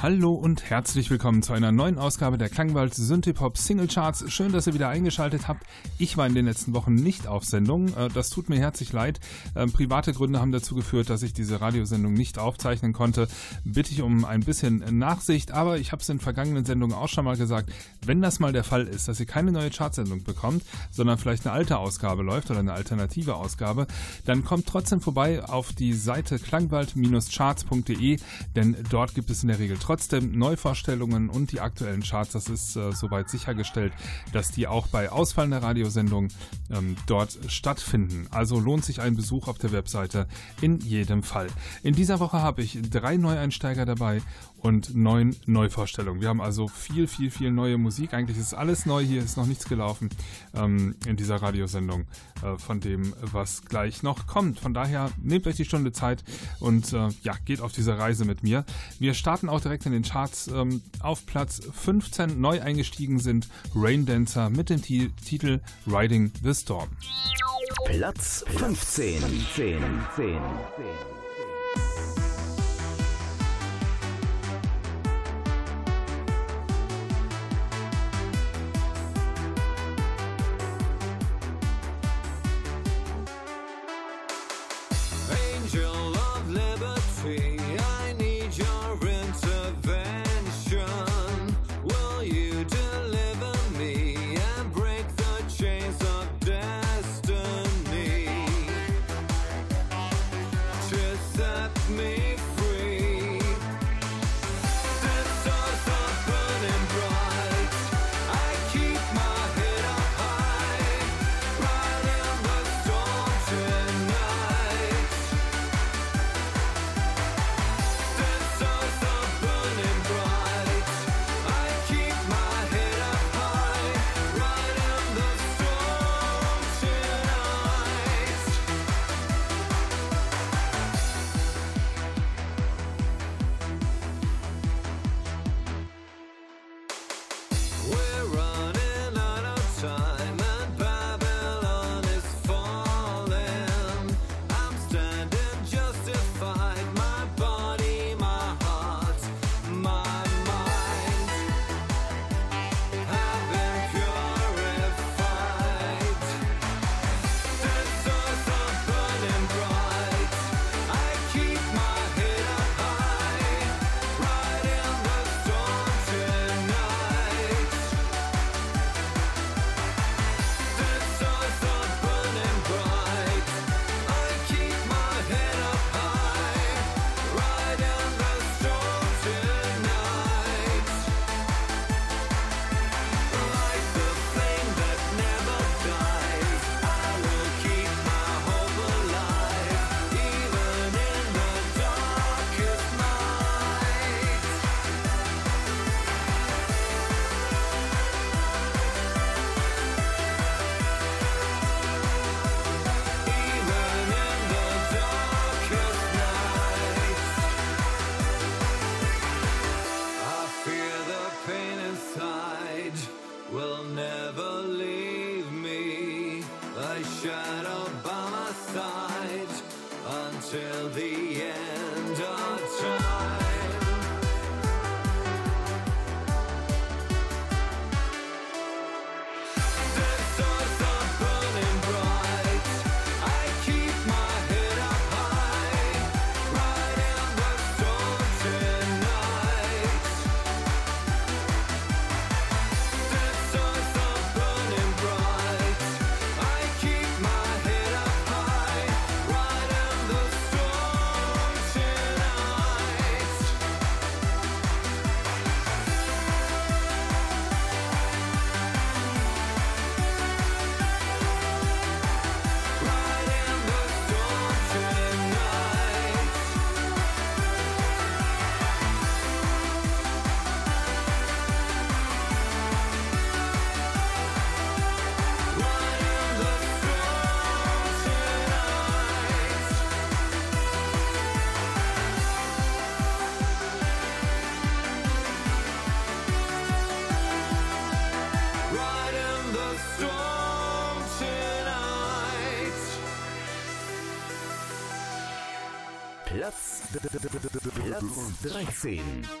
Hallo und herzlich willkommen zu einer neuen Ausgabe der Klangwald Synthipop Single Charts. Schön, dass ihr wieder eingeschaltet habt. Ich war in den letzten Wochen nicht auf Sendung. Äh, das tut mir herzlich leid. Ähm, private Gründe haben dazu geführt, dass ich diese Radiosendung nicht aufzeichnen konnte. Bitte ich um ein bisschen Nachsicht, aber ich habe es in vergangenen Sendungen auch schon mal gesagt. Wenn das mal der Fall ist, dass ihr keine neue Chartsendung bekommt, sondern vielleicht eine alte Ausgabe läuft oder eine alternative Ausgabe, dann kommt trotzdem vorbei auf die Seite klangwald-charts.de, denn dort gibt es in der Regel trotzdem Neuvorstellungen und die aktuellen Charts, das ist äh, soweit sichergestellt, dass die auch bei ausfallender Radiosendung ähm, dort stattfinden. Also lohnt sich ein Besuch auf der Webseite in jedem Fall. In dieser Woche habe ich drei Neueinsteiger dabei und neun Neuvorstellungen. Wir haben also viel, viel, viel neue Musik. Eigentlich ist alles neu. Hier ist noch nichts gelaufen ähm, in dieser Radiosendung äh, von dem, was gleich noch kommt. Von daher nehmt euch die Stunde Zeit und äh, ja, geht auf diese Reise mit mir. Wir starten auch direkt in den Charts. Ähm, auf Platz 15 neu eingestiegen sind Rain Dancer mit dem T Titel Riding the Storm. Platz 15. 10, 10, 10. will never leave me. A shadow by my side until the end. Platz 13.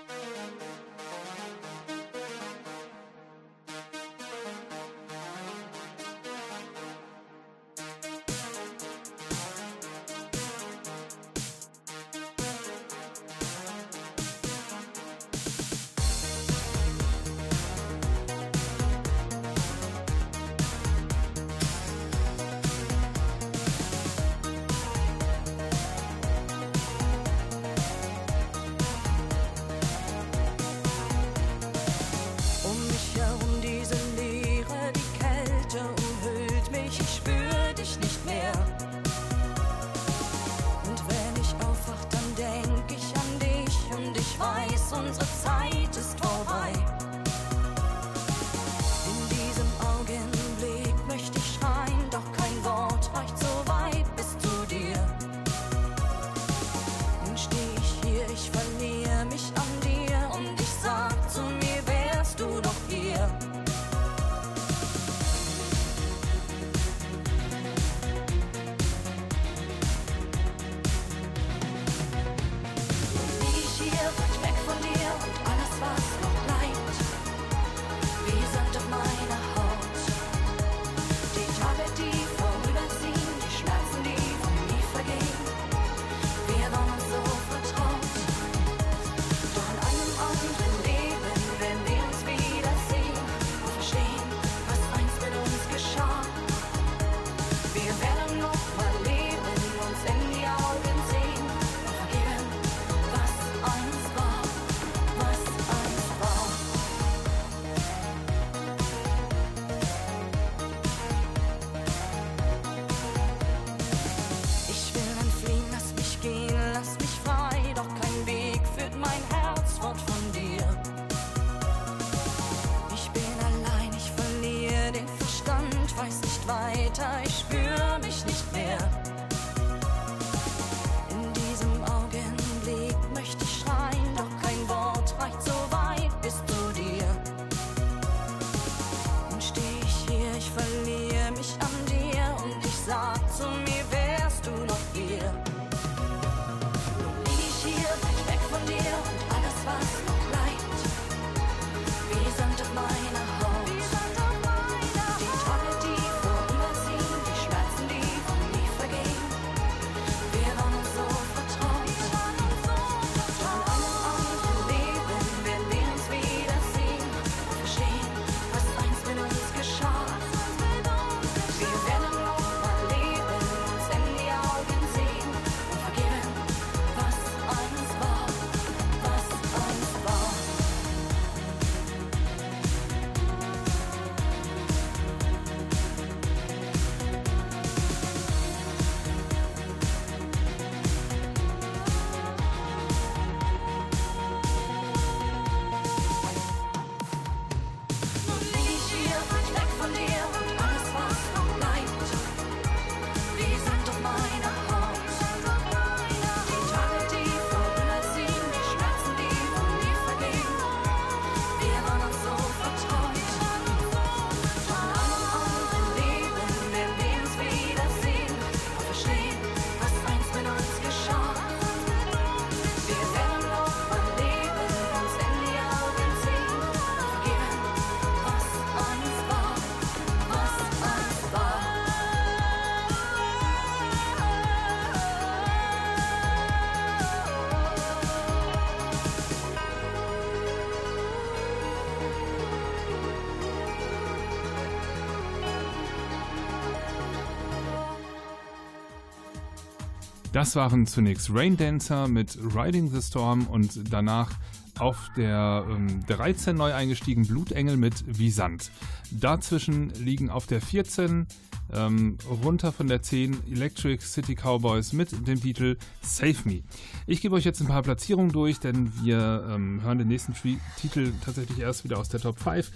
Das waren zunächst Rain Dancer mit Riding the Storm und danach auf der ähm, 13 neu eingestiegen Blutengel mit Wie Sand. Dazwischen liegen auf der 14 ähm, runter von der 10 Electric City Cowboys mit dem Titel Save Me. Ich gebe euch jetzt ein paar Platzierungen durch, denn wir ähm, hören den nächsten Titel tatsächlich erst wieder aus der Top 5.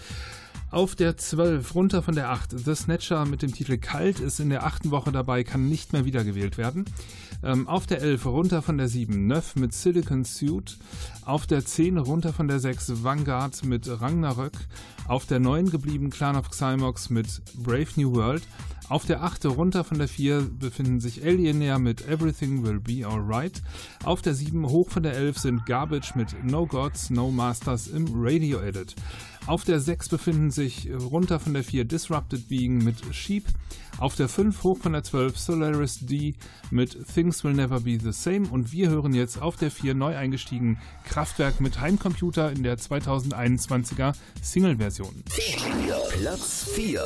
Auf der 12, runter von der 8, The Snatcher mit dem Titel Kalt ist in der achten Woche dabei, kann nicht mehr wiedergewählt werden. Ähm, auf der 11, runter von der 7, Neuf mit Silicon Suit. Auf der 10, runter von der 6, Vanguard mit Ragnarök. Auf der 9 geblieben, Clan of Xymox mit Brave New World. Auf der 8. runter von der 4 befinden sich Alienair mit Everything Will Be Alright. Auf der 7 hoch von der 11 sind Garbage mit No Gods, No Masters im Radio Edit. Auf der 6 befinden sich runter von der 4 Disrupted Being mit Sheep. Auf der 5 hoch von der 12 Solaris D mit Things Will Never Be the Same. Und wir hören jetzt auf der 4 neu eingestiegen Kraftwerk mit Heimcomputer in der 2021er Single-Version. Platz 4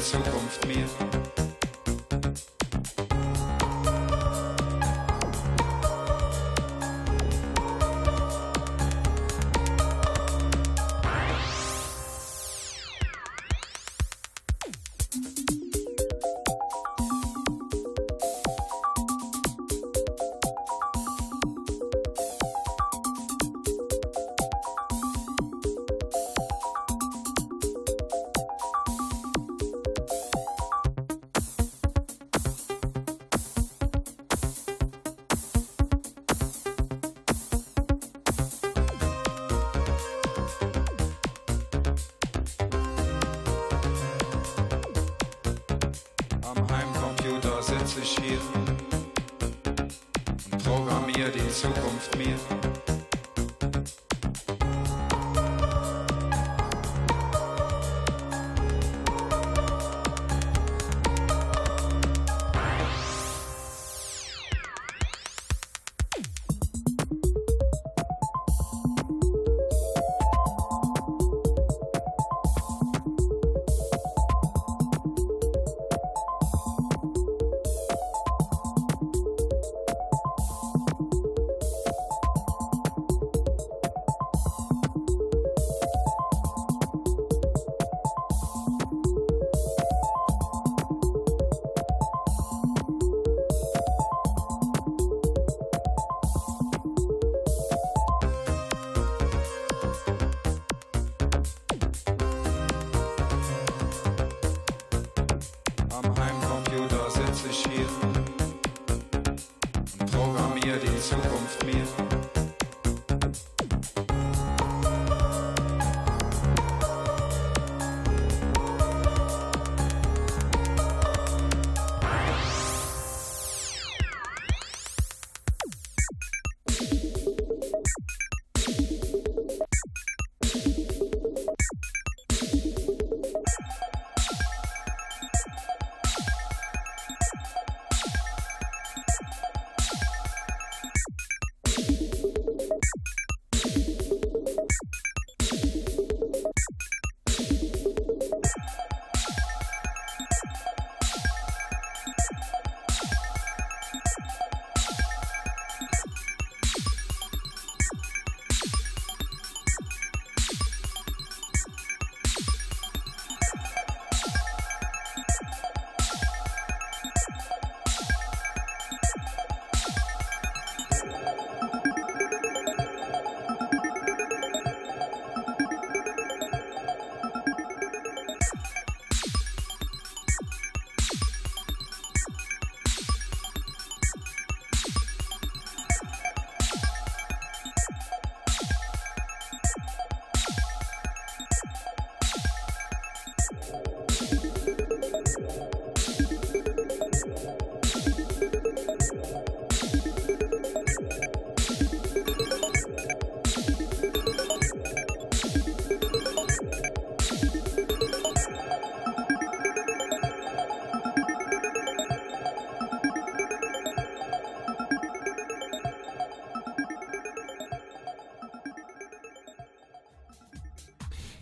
Zukunft kommt.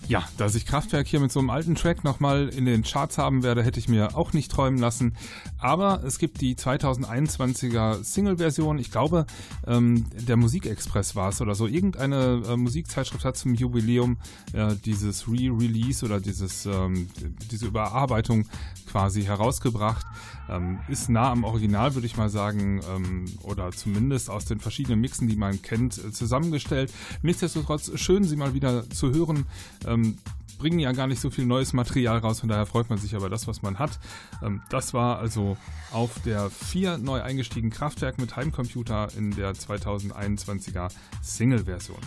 Ja, dass ich Kraftwerk hier mit so einem alten Track nochmal in den Charts haben werde, hätte ich mir auch nicht träumen lassen. Aber es gibt die 2021er Single-Version. Ich glaube, ähm, der Musikexpress war es oder so. Irgendeine äh, Musikzeitschrift hat zum Jubiläum äh, dieses Re-Release oder dieses, ähm, diese Überarbeitung quasi herausgebracht. Ähm, ist nah am Original, würde ich mal sagen, ähm, oder zumindest aus den verschiedenen Mixen, die man kennt, äh, zusammengestellt. Nichtsdestotrotz schön, sie mal wieder zu hören. Ähm, bringen ja gar nicht so viel neues Material raus, von daher freut man sich aber das, was man hat. Ähm, das war also auf der 4 neu eingestiegen Kraftwerk mit Heimcomputer in der 2021er Single-Version.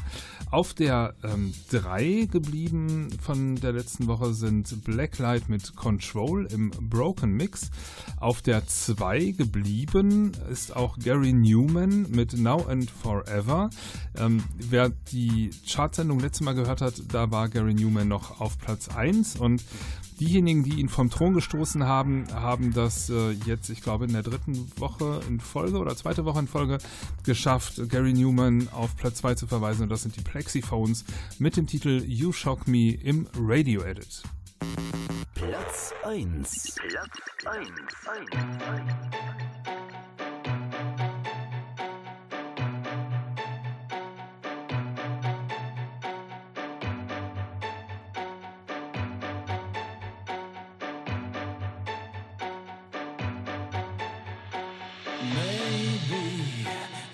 Auf der 3 ähm, geblieben von der letzten Woche sind Blacklight mit Control im Broken Mix. Auf der 2 geblieben ist auch Gary Newman mit Now and Forever. Ähm, wer die Chartsendung letztes Mal gehört hat, da war Gary Newman noch auf Platz 1 und diejenigen, die ihn vom Thron gestoßen haben, haben das äh, jetzt, ich glaube, in der dritten Woche in Folge oder zweite Woche in Folge geschafft, Gary Newman auf Platz 2 zu verweisen und das sind die Plexiphones mit dem Titel You Shock Me im Radio Edit. Platz 1 Platz 1, 1, 1.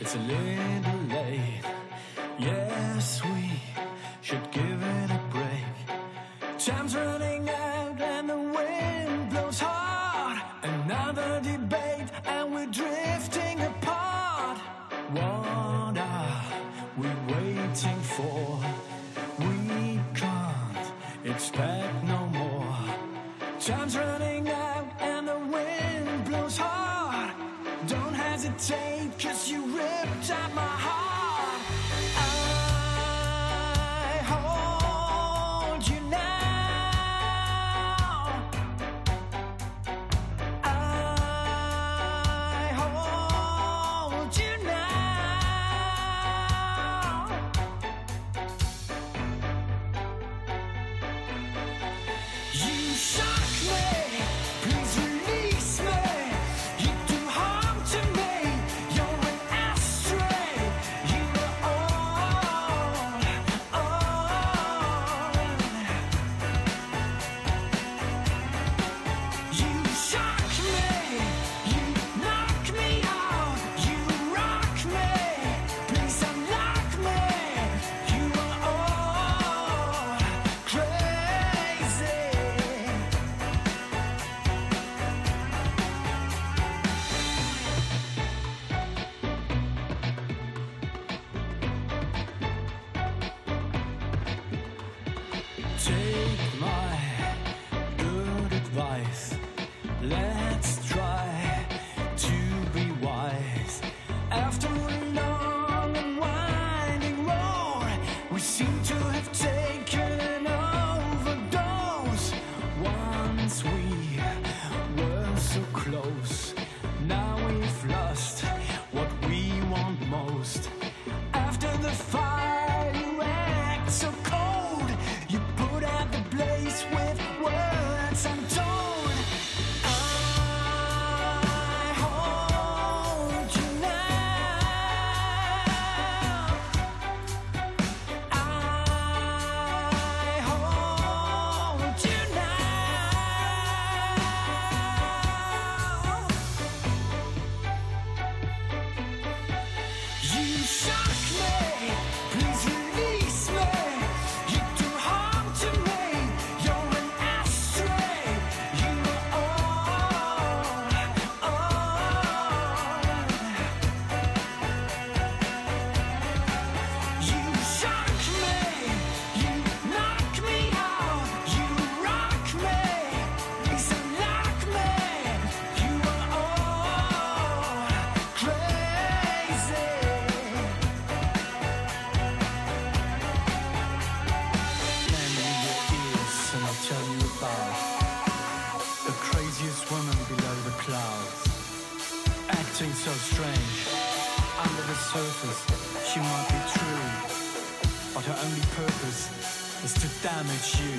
It's a little late. Yes, we should give it a break. Time's running. Damage you.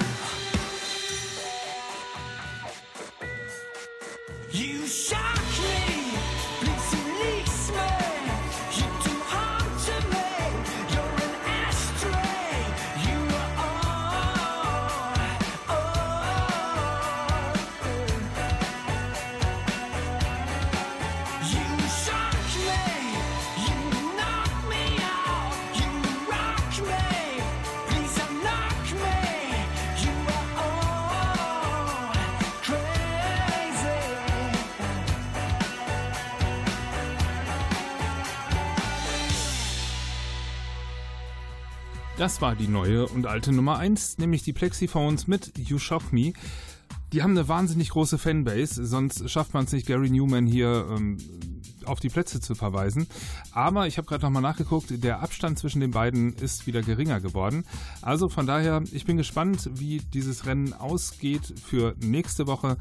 Das war die neue und alte Nummer 1, nämlich die Plexiphones mit You Shock Me. Die haben eine wahnsinnig große Fanbase, sonst schafft man es nicht, Gary Newman hier ähm, auf die Plätze zu verweisen. Aber ich habe gerade nochmal nachgeguckt, der Abstand zwischen den beiden ist wieder geringer geworden. Also von daher, ich bin gespannt, wie dieses Rennen ausgeht für nächste Woche.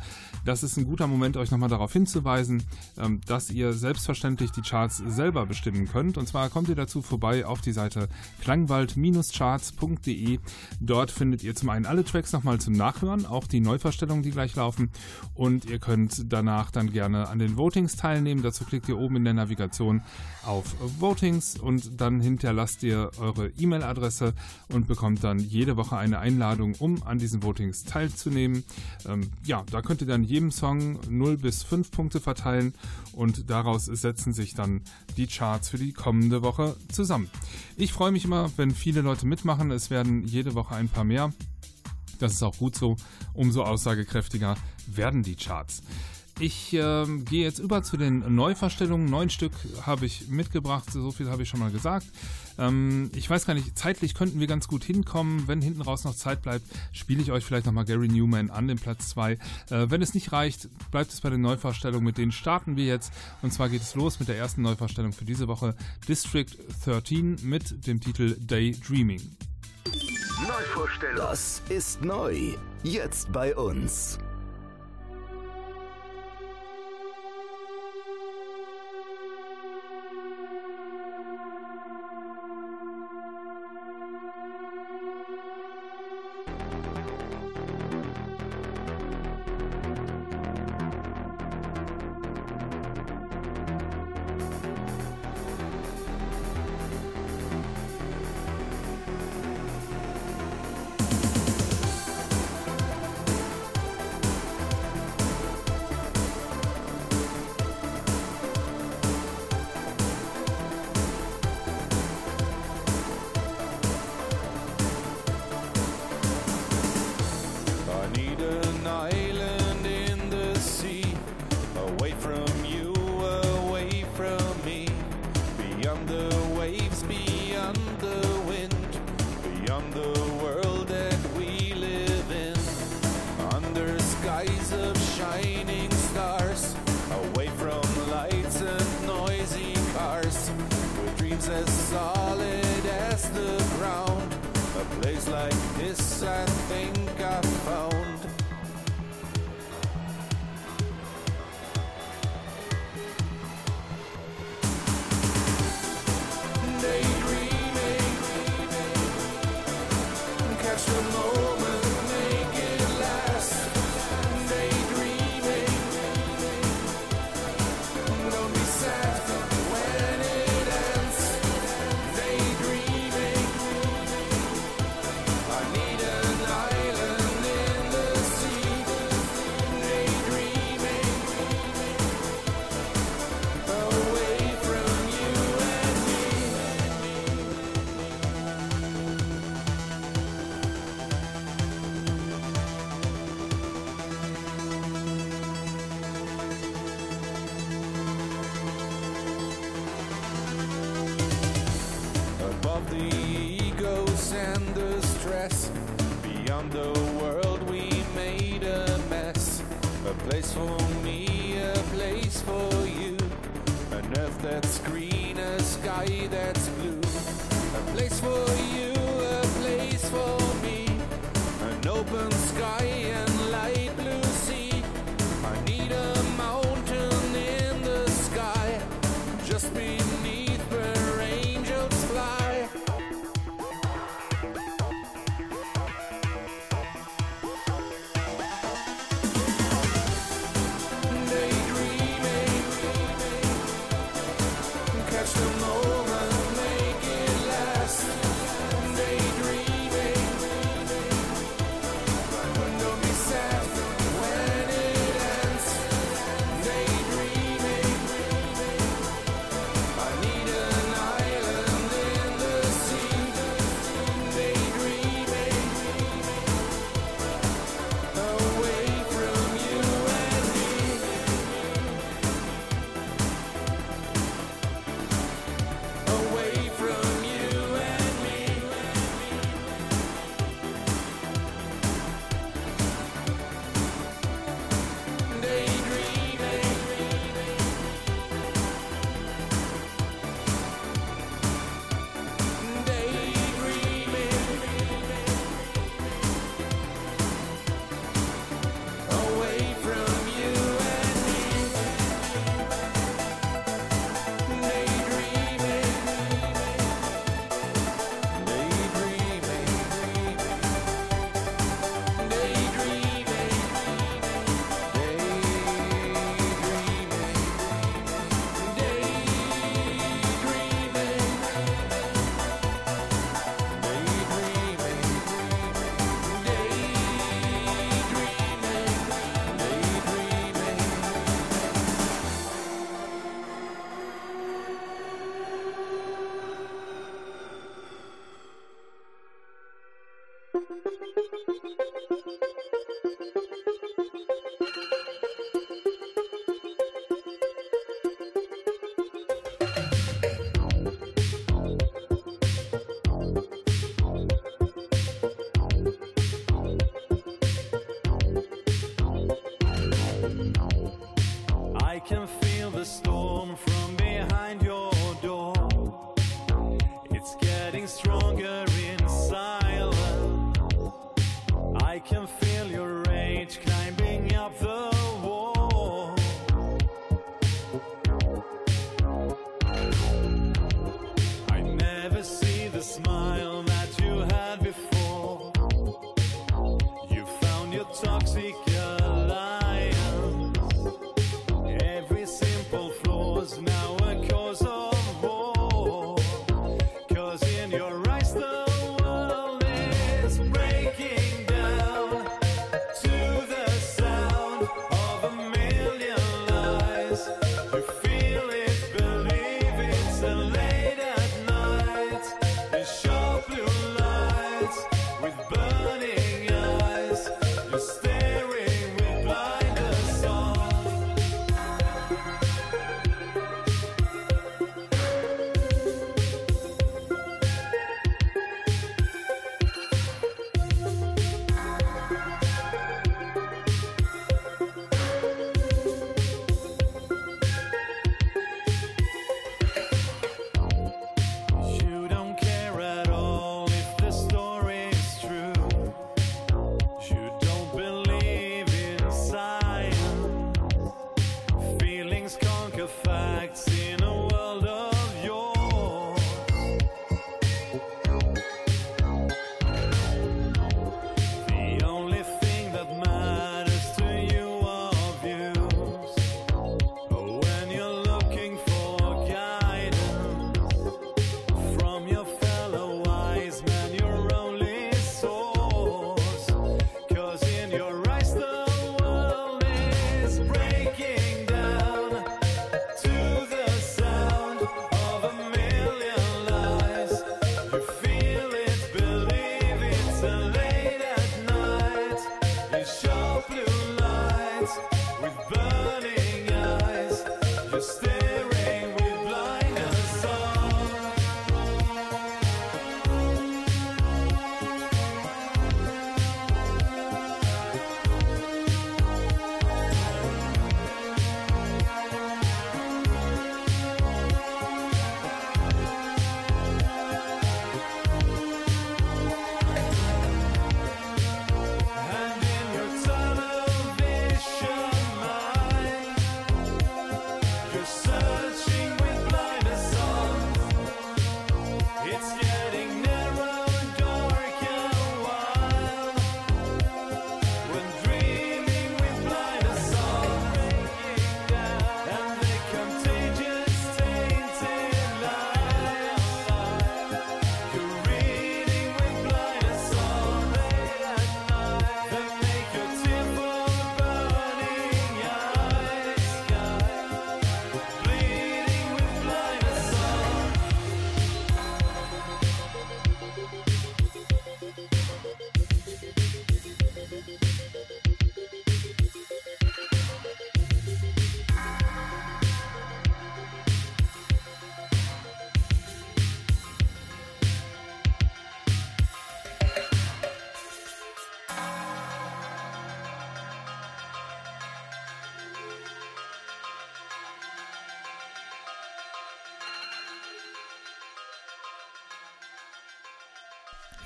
Das ist ein guter Moment, euch nochmal darauf hinzuweisen, ähm, dass ihr selbstverständlich die Charts selber bestimmen könnt. Und zwar kommt ihr dazu vorbei auf die Seite klangwald-charts.de. Dort findet ihr zum einen alle Tracks nochmal zum Nachhören, auch die Neuverstellungen, die gleich laufen. Und ihr könnt danach dann gerne an den Votings teilnehmen. Dazu klickt ihr oben in der Navigation auf Votings und dann hinterlasst ihr eure E-Mail-Adresse und bekommt dann jede Woche eine Einladung, um an diesen Votings teilzunehmen. Ähm, ja, da könnt ihr dann jedem Song 0 bis 5 Punkte verteilen und daraus setzen sich dann die Charts für die kommende Woche zusammen. Ich freue mich immer, wenn viele Leute mitmachen. Es werden jede Woche ein paar mehr. Das ist auch gut so. Umso aussagekräftiger werden die Charts. Ich ähm, gehe jetzt über zu den Neuverstellungen. Neun Stück habe ich mitgebracht, so viel habe ich schon mal gesagt. Ähm, ich weiß gar nicht, zeitlich könnten wir ganz gut hinkommen. Wenn hinten raus noch Zeit bleibt, spiele ich euch vielleicht nochmal Gary Newman an den Platz 2. Äh, wenn es nicht reicht, bleibt es bei den Neuverstellungen. Mit denen starten wir jetzt. Und zwar geht es los mit der ersten Neuverstellung für diese Woche. District 13 mit dem Titel Daydreaming. Neuvorstellung. Das ist neu. Jetzt bei uns.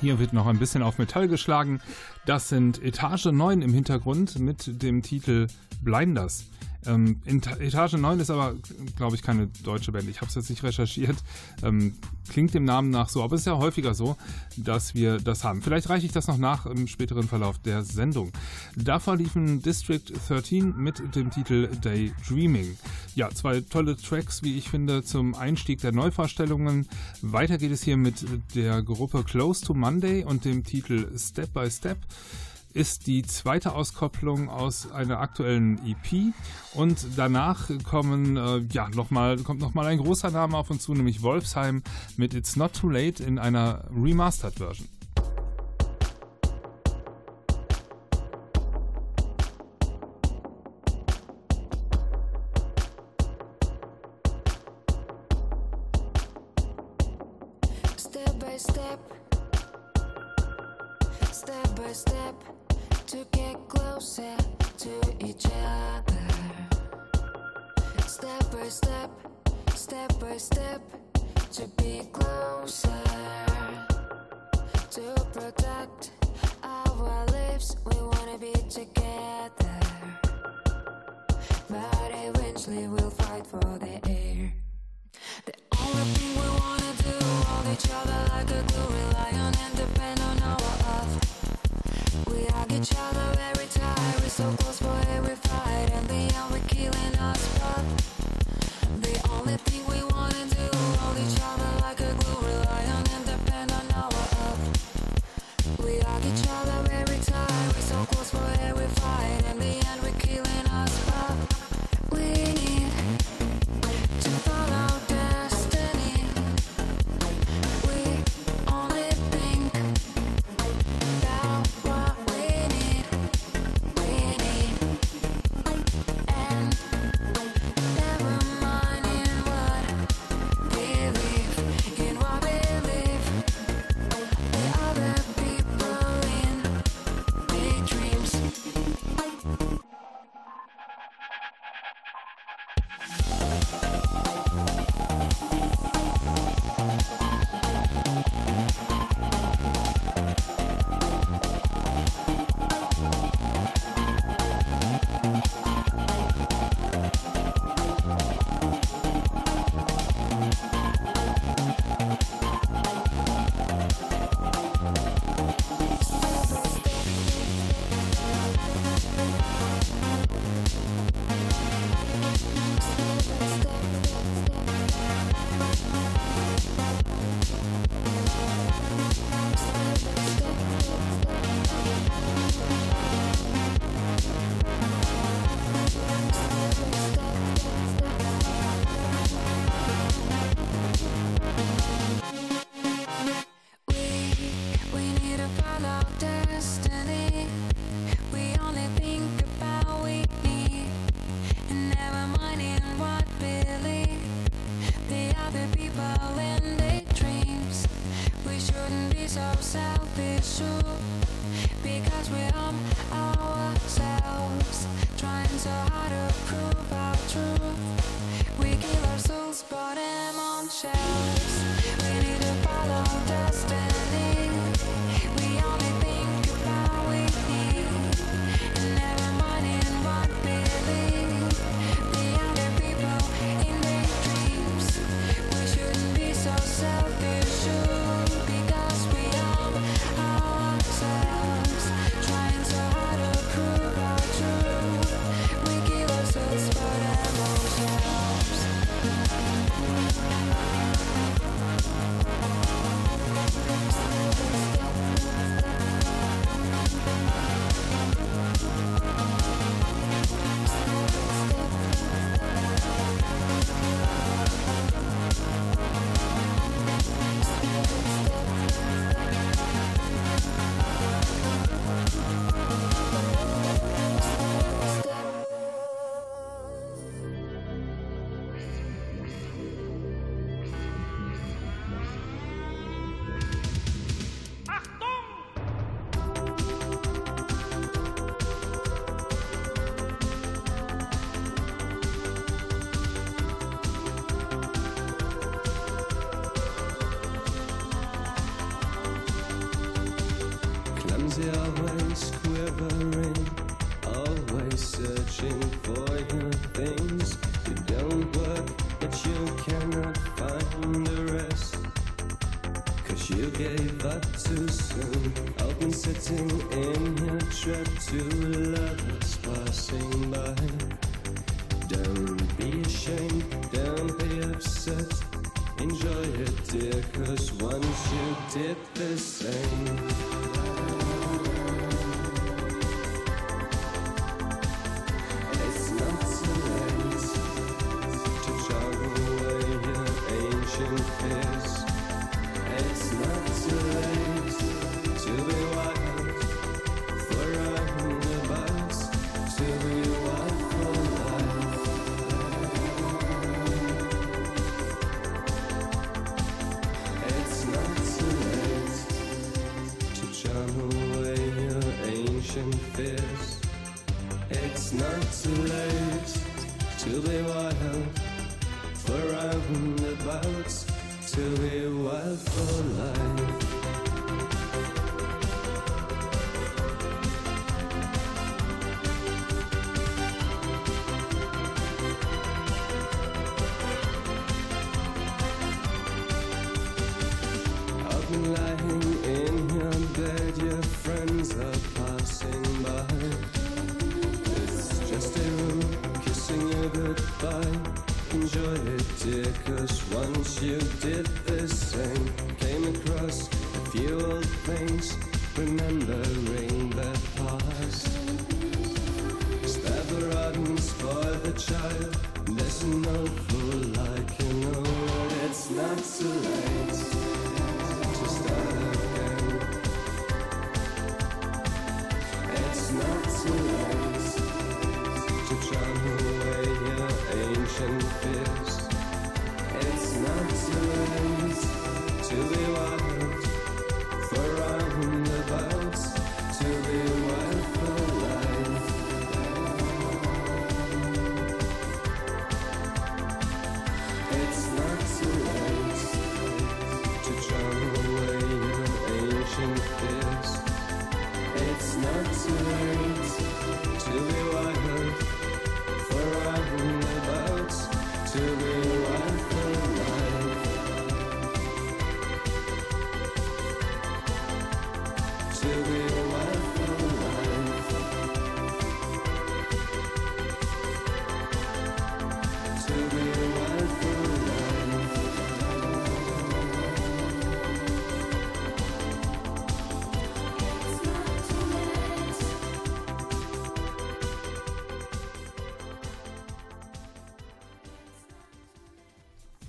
Hier wird noch ein bisschen auf Metall geschlagen. Das sind Etage 9 im Hintergrund mit dem Titel Blinders. Ähm, Eta- Etage 9 ist aber, glaube ich, keine deutsche Band. Ich habe es jetzt nicht recherchiert. Ähm, klingt dem Namen nach so, aber es ist ja häufiger so, dass wir das haben. Vielleicht reiche ich das noch nach im späteren Verlauf der Sendung. Davor liefen District 13 mit dem Titel Daydreaming. Ja, zwei tolle Tracks, wie ich finde, zum Einstieg der Neuvorstellungen. Weiter geht es hier mit der Gruppe Close to Monday und dem Titel Step by Step ist die zweite Auskopplung aus einer aktuellen EP und danach kommen äh, ja noch mal, kommt nochmal ein großer Name auf uns zu, nämlich Wolfsheim mit It's Not Too Late in einer Remastered Version.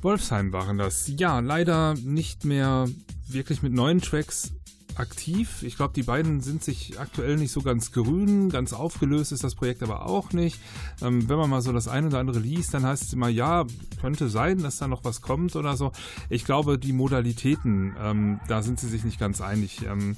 Wolfsheim waren das. Ja, leider nicht mehr wirklich mit neuen Tracks aktiv. Ich glaube, die beiden sind sich aktuell nicht so ganz grün. Ganz aufgelöst ist das Projekt aber auch nicht. Ähm, wenn man mal so das eine oder andere liest, dann heißt es immer, ja, könnte sein, dass da noch was kommt oder so. Ich glaube, die Modalitäten, ähm, da sind sie sich nicht ganz einig. Ähm,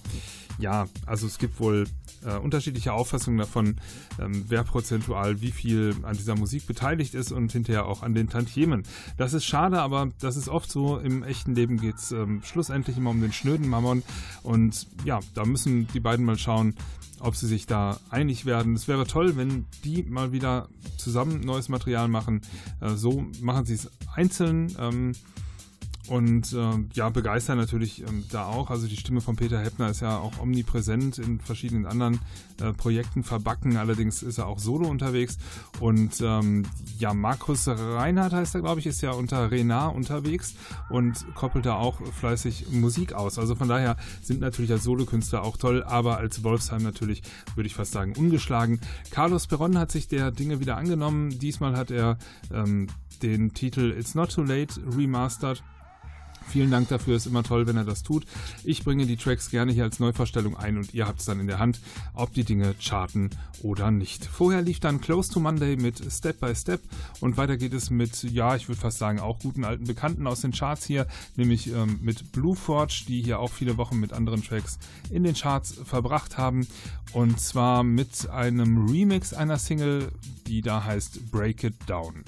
ja, also es gibt wohl äh, unterschiedliche Auffassungen davon, ähm, wer prozentual wie viel an dieser Musik beteiligt ist und hinterher auch an den Tantiemen. Das ist schade, aber das ist oft so. Im echten Leben geht es ähm, schlussendlich immer um den schnöden Mammon. Und ja, da müssen die beiden mal schauen, ob sie sich da einig werden. Es wäre toll, wenn die mal wieder zusammen neues Material machen. Äh, so machen sie es einzeln. Ähm, und äh, ja, begeistern natürlich ähm, da auch. Also die Stimme von Peter Heppner ist ja auch omnipräsent in verschiedenen anderen äh, Projekten verbacken. Allerdings ist er auch solo unterwegs. Und ähm, ja, Markus Reinhardt heißt er, glaube ich, ist ja unter Renard unterwegs und koppelt da auch fleißig Musik aus. Also von daher sind natürlich als Solokünstler auch toll, aber als Wolfsheim natürlich, würde ich fast sagen, ungeschlagen. Carlos Peron hat sich der Dinge wieder angenommen. Diesmal hat er ähm, den Titel It's Not Too Late remastered. Vielen Dank dafür, ist immer toll, wenn er das tut. Ich bringe die Tracks gerne hier als Neuvorstellung ein und ihr habt es dann in der Hand, ob die Dinge charten oder nicht. Vorher lief dann Close to Monday mit Step by Step und weiter geht es mit, ja, ich würde fast sagen, auch guten alten Bekannten aus den Charts hier, nämlich ähm, mit Blue Forge, die hier auch viele Wochen mit anderen Tracks in den Charts verbracht haben und zwar mit einem Remix einer Single, die da heißt Break It Down.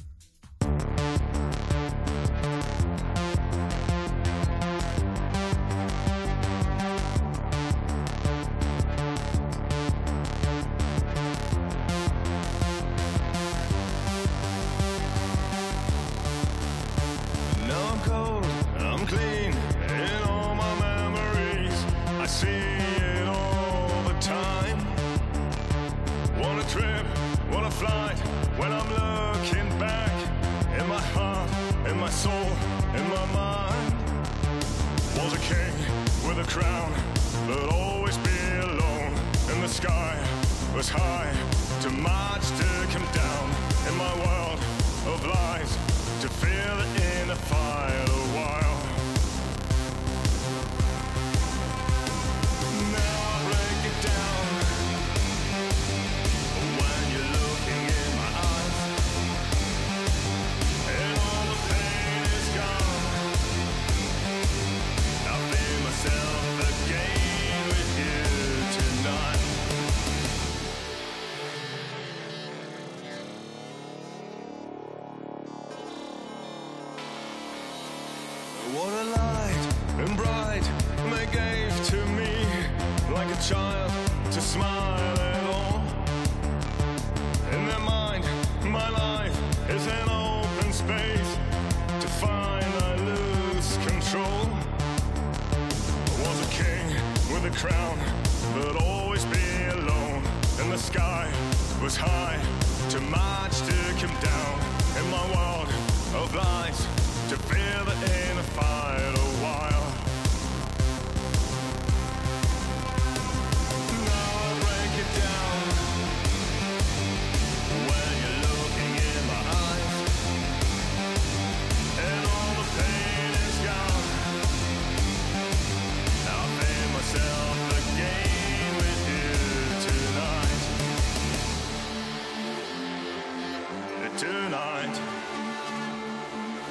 tonight.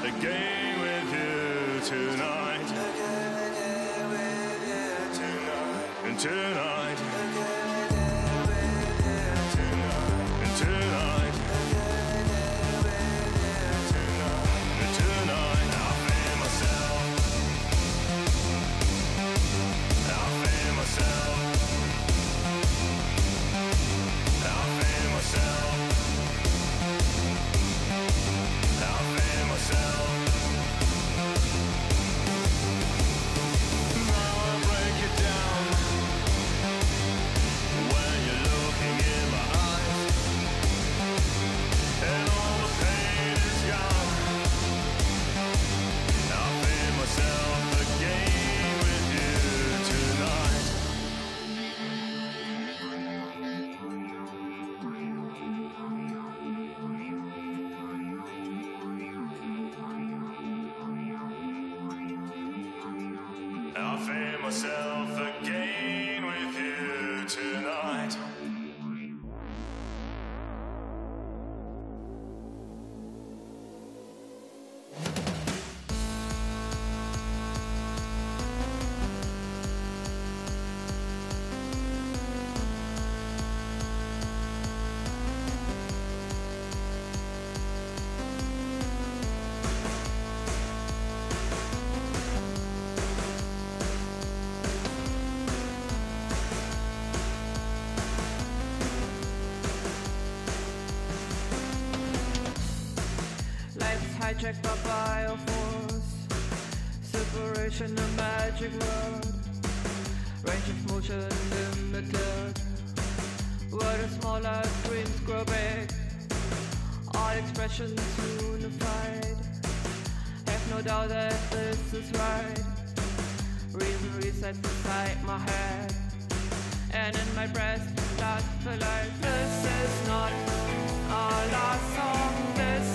Again with you tonight. Again, again with you tonight. And tonight. hijacked by bioforce. Separation, of magic word. Range of motion limited. Word is small as grow big. All expressions unified. Have no doubt that this is right. Reason resets inside my head. And in my breast, that's life. This is not a last song. This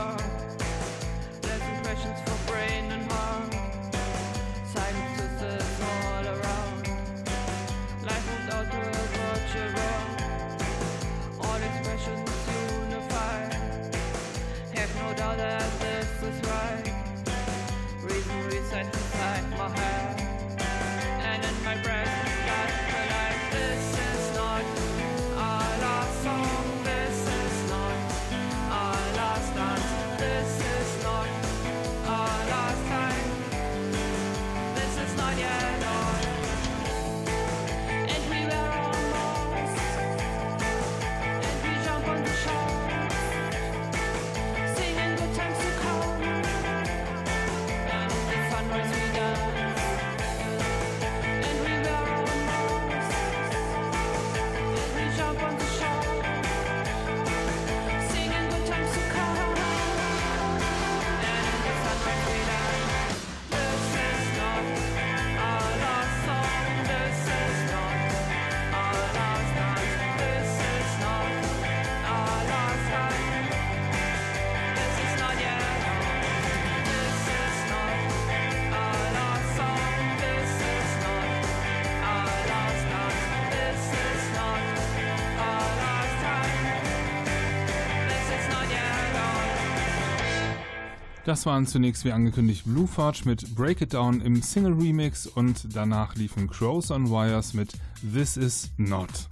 Das waren zunächst wie angekündigt Blue Forge mit Break It Down im Single Remix und danach liefen Crows on Wires mit This Is Not.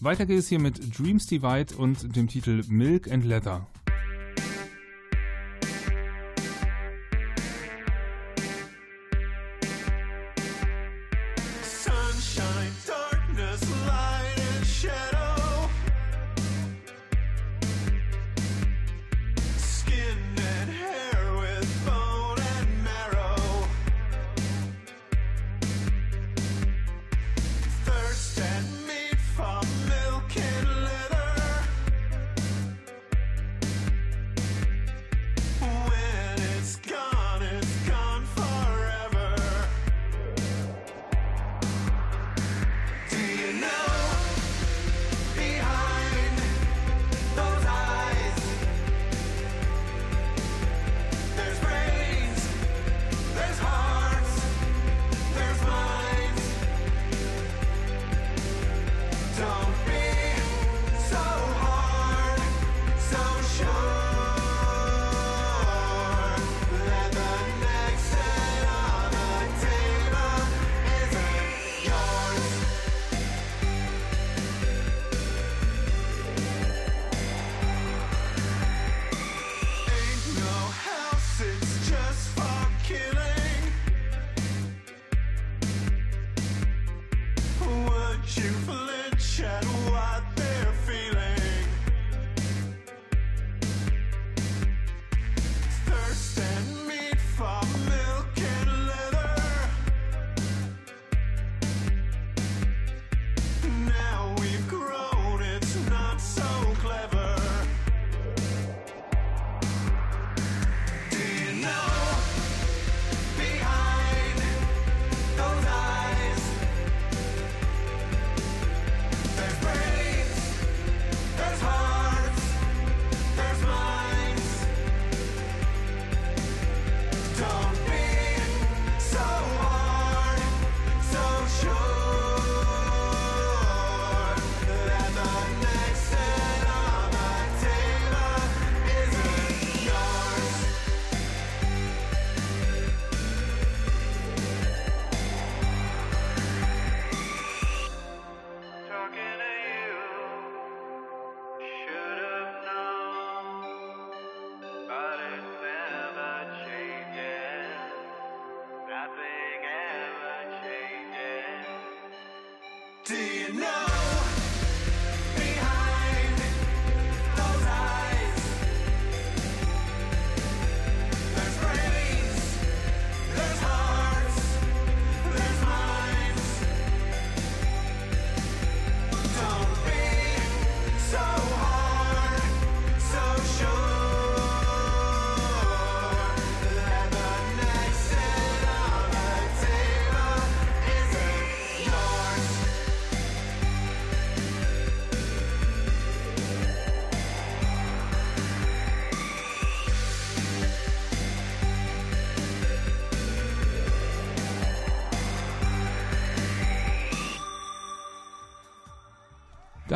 Weiter geht es hier mit Dreams Divide und dem Titel Milk and Leather.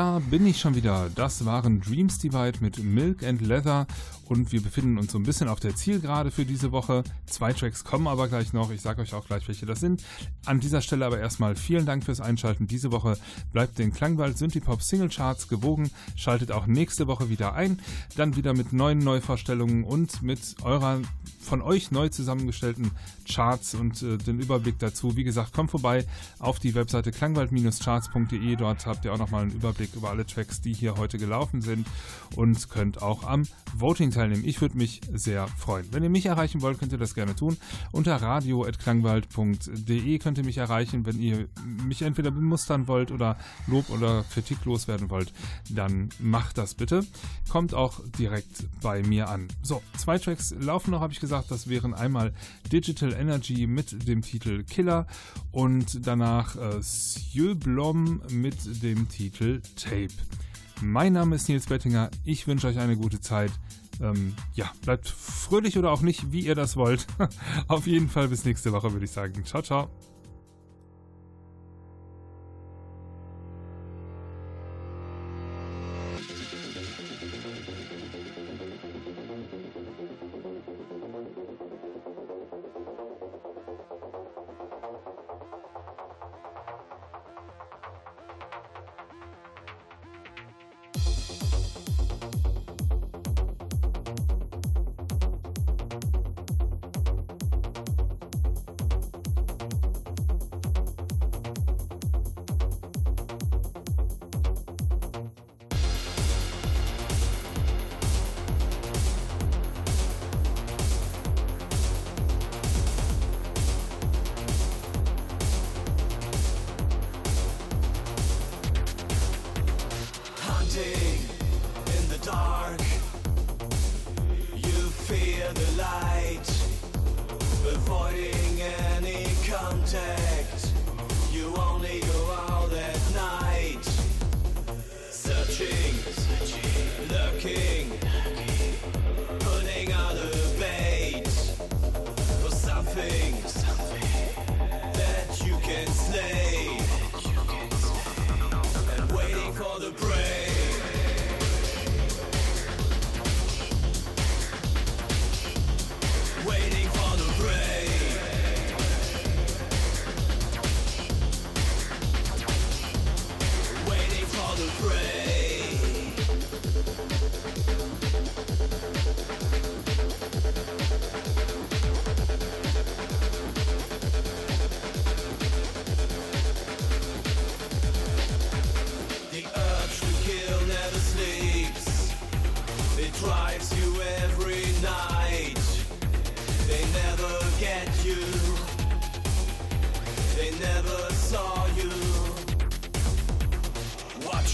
Da bin ich schon wieder. Das waren Dreams Divide mit Milk and Leather und wir befinden uns so ein bisschen auf der Zielgerade für diese Woche. Zwei Tracks kommen aber gleich noch. Ich sage euch auch gleich, welche das sind. An dieser Stelle aber erstmal vielen Dank fürs Einschalten. Diese Woche bleibt den Klangwald Synthipop Single Charts gewogen. Schaltet auch nächste Woche wieder ein. Dann wieder mit neuen Neuvorstellungen und mit eurer von euch neu zusammengestellten Charts und äh, den Überblick dazu. Wie gesagt, kommt vorbei auf die Webseite klangwald-charts.de. Dort habt ihr auch nochmal einen Überblick über alle Tracks, die hier heute gelaufen sind und könnt auch am Voting teilnehmen. Ich würde mich sehr freuen. Wenn ihr mich erreichen wollt, könnt ihr das gerne tun. Unter radio.klangwald.de könnt ihr mich erreichen. Wenn ihr mich entweder bemustern wollt oder Lob oder Kritik loswerden wollt, dann macht das bitte. Kommt auch direkt bei mir an. So, zwei Tracks laufen noch, habe ich gesagt. Das wären einmal Digital Energy mit dem Titel Killer und danach äh, Sieu Blom mit dem Titel Tape. Mein Name ist Nils Bettinger. Ich wünsche euch eine gute Zeit. Ähm, ja, bleibt fröhlich oder auch nicht, wie ihr das wollt. Auf jeden Fall bis nächste Woche, würde ich sagen. Ciao, ciao.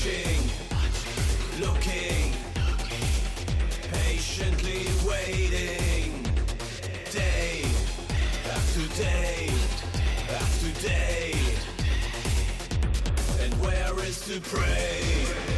Watching, looking, patiently waiting. Day after day after day. And where is to pray?